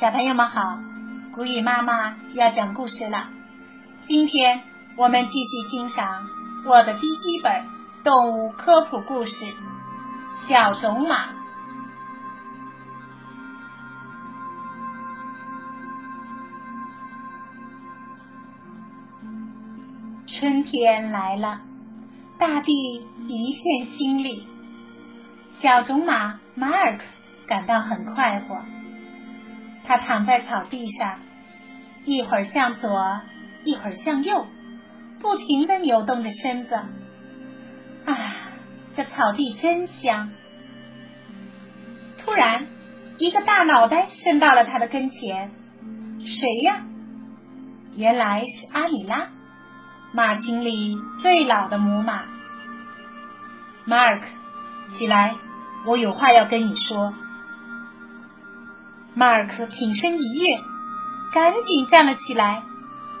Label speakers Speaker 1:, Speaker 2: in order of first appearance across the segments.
Speaker 1: 小朋友们好，古雨妈妈要讲故事了。今天我们继续欣赏我的第一本动物科普故事《小种马》。春天来了，大地一片新绿。小种马马尔克感到很快活。他躺在草地上，一会儿向左，一会儿向右，不停的扭动着身子。啊，这草地真香！突然，一个大脑袋伸到了他的跟前。谁呀？原来是阿米拉，马群里最老的母马。马尔克，起来，我有话要跟你说。马尔克挺身一跃，赶紧站了起来。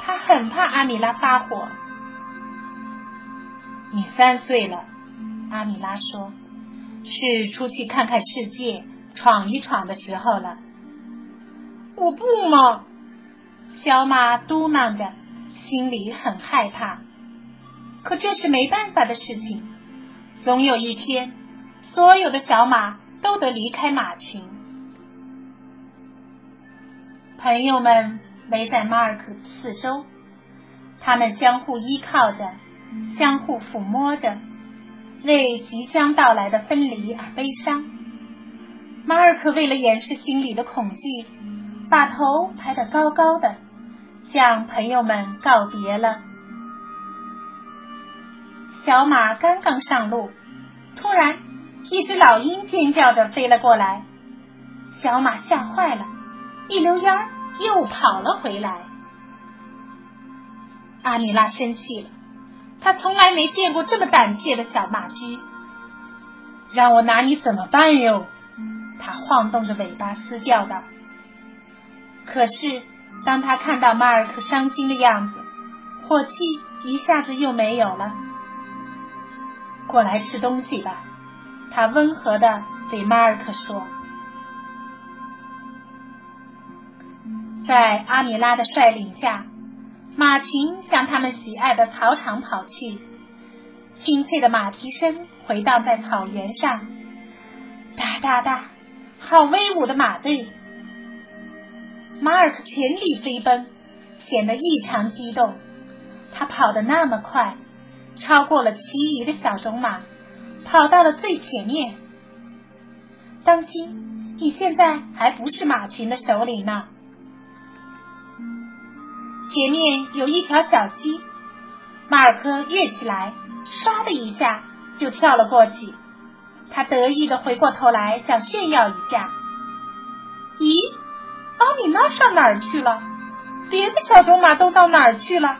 Speaker 1: 他很怕阿米拉发火。你三岁了，阿米拉说：“是出去看看世界、闯一闯的时候了。”我不嘛，小马嘟囔着，心里很害怕。可这是没办法的事情，总有一天，所有的小马都得离开马群。朋友们围在马尔克四周，他们相互依靠着，相互抚摸着，为即将到来的分离而悲伤。马尔克为了掩饰心里的恐惧，把头抬得高高的，向朋友们告别了。小马刚刚上路，突然一只老鹰尖叫着飞了过来，小马吓坏了。一溜烟儿又跑了回来。阿米拉生气了，他从来没见过这么胆怯的小马驹。让我拿你怎么办哟？他晃动着尾巴嘶叫道。可是当他看到马尔克伤心的样子，火气一下子又没有了。过来吃东西吧，他温和的对马尔克说。在阿米拉的率领下，马群向他们喜爱的草场跑去。清脆的马蹄声回荡在草原上，哒哒哒，好威武的马队！马尔克全力飞奔，显得异常激动。他跑得那么快，超过了其余的小种马，跑到了最前面。当心，你现在还不是马群的首领呢。前面有一条小溪，马尔科跃起来，唰的一下就跳了过去。他得意的回过头来，想炫耀一下。咦，阿米拉上哪儿去了？别的小种马都到哪儿去了？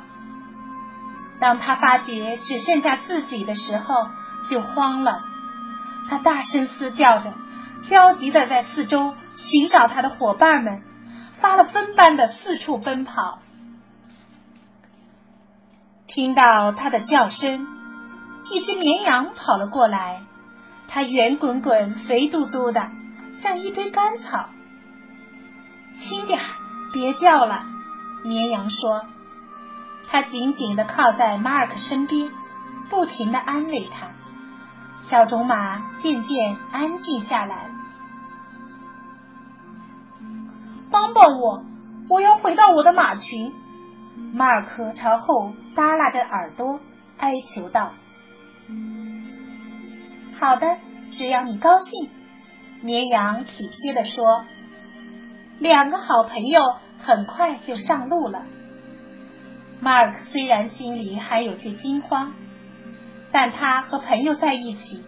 Speaker 1: 当他发觉只剩下自己的时候，就慌了。他大声嘶叫着，焦急的在四周寻找他的伙伴们，发了疯般的四处奔跑。听到它的叫声，一只绵羊跑了过来。它圆滚滚、肥嘟嘟的，像一堆干草。轻点儿，别叫了。绵羊说。它紧紧的靠在马尔克身边，不停的安慰他。小种马渐渐安静下来。帮帮我，我要回到我的马群。马尔科朝后耷拉着耳朵，哀求道：“好的，只要你高兴。”绵羊体贴的说。两个好朋友很快就上路了。马尔克虽然心里还有些惊慌，但他和朋友在一起，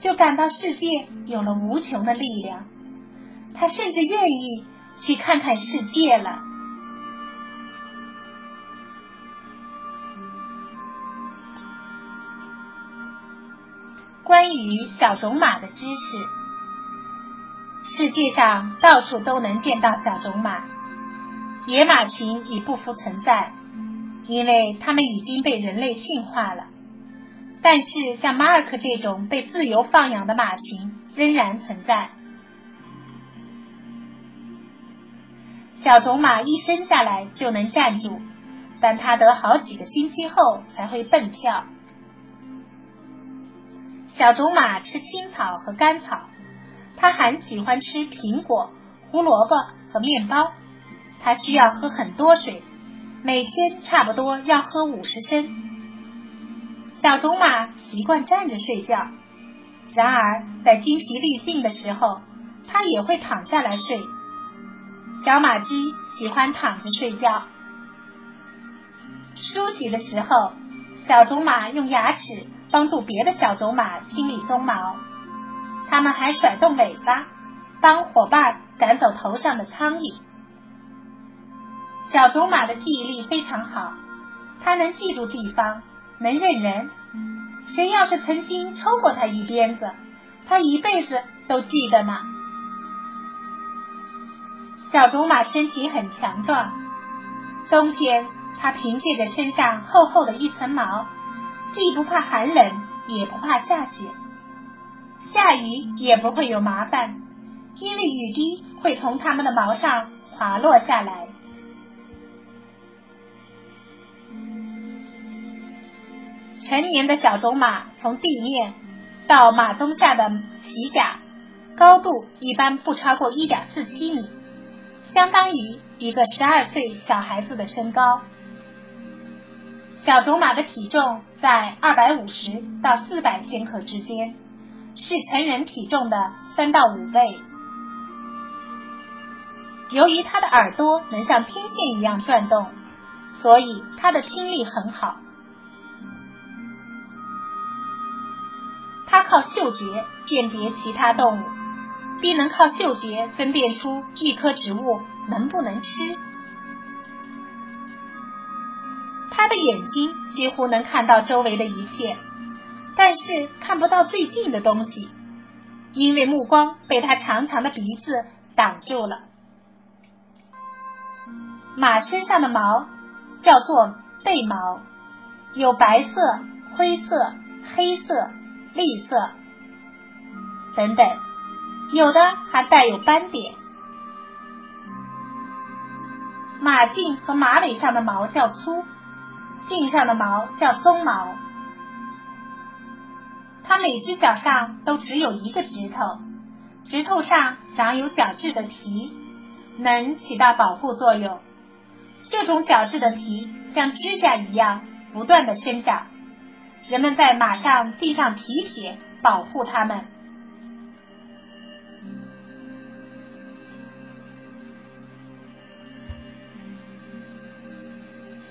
Speaker 1: 就感到世界有了无穷的力量。他甚至愿意去看看世界了。关于小种马的知识，世界上到处都能见到小种马，野马群已不复存在，因为它们已经被人类驯化了。但是像马尔克这种被自由放养的马群仍然存在。小种马一生下来就能站住，但它得好几个星期后才会蹦跳。小种马吃青草和干草，它还喜欢吃苹果、胡萝卜和面包。它需要喝很多水，每天差不多要喝五十升。小种马习惯站着睡觉，然而在精疲力尽的时候，它也会躺下来睡。小马驹喜欢躺着睡觉。梳洗的时候，小种马用牙齿帮助别的小种马清理鬃毛，它们还甩动尾巴，帮伙伴赶走头上的苍蝇。小种马的记忆力非常好，它能记住地方，能认人。谁要是曾经抽过它一鞭子，它一辈子都记得呢。小种马身体很强壮，冬天它凭借着身上厚厚的一层毛，既不怕寒冷，也不怕下雪，下雨也不会有麻烦，因为雨滴会从它们的毛上滑落下来。成年的小种马从地面到马鬃下的鳍甲高度一般不超过一点四七米。相当于一个十二岁小孩子的身高。小种马的体重在二百五十到四百千克之间，是成人体重的三到五倍。由于它的耳朵能像天线一样转动，所以它的听力很好。它靠嗅觉鉴别其他动物。并能靠嗅觉分辨出一棵植物能不能吃。他的眼睛几乎能看到周围的一切，但是看不到最近的东西，因为目光被它长长的鼻子挡住了。马身上的毛叫做背毛，有白色、灰色、黑色、栗色等等。有的还带有斑点。马颈和马尾上的毛较粗，颈上的毛叫鬃毛。它每只脚上都只有一个指头，指头上长有角质的蹄，能起到保护作用。这种角质的蹄像指甲一样不断的生长，人们在马上钉上蹄铁保护它们。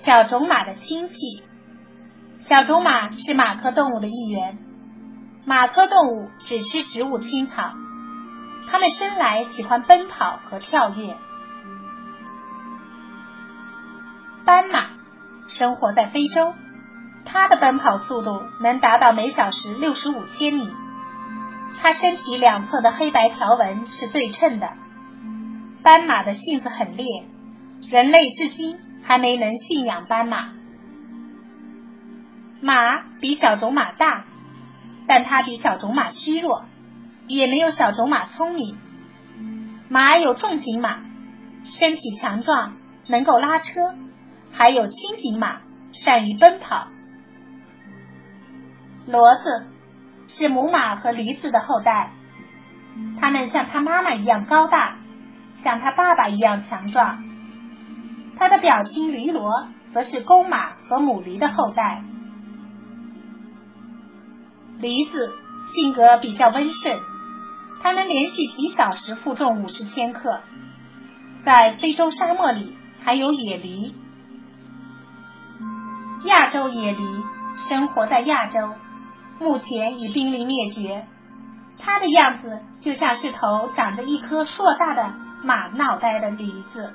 Speaker 1: 小种马的亲戚，小种马是马科动物的一员。马科动物只吃植物青草，它们生来喜欢奔跑和跳跃。斑马生活在非洲，它的奔跑速度能达到每小时六十五千米。它身体两侧的黑白条纹是对称的。斑马的性子很烈，人类至今。还没能驯养斑马。马比小种马大，但它比小种马虚弱，也没有小种马聪明。马有重型马，身体强壮，能够拉车；还有轻型马，善于奔跑。骡子是母马和驴子的后代，它们像它妈妈一样高大，像它爸爸一样强壮。它的表亲驴骡则是公马和母驴的后代。驴子性格比较温顺，它能连续几小时负重五十千克。在非洲沙漠里还有野驴。亚洲野驴生活在亚洲，目前已濒临灭绝。它的样子就像是头长着一颗硕大的马脑袋的驴子。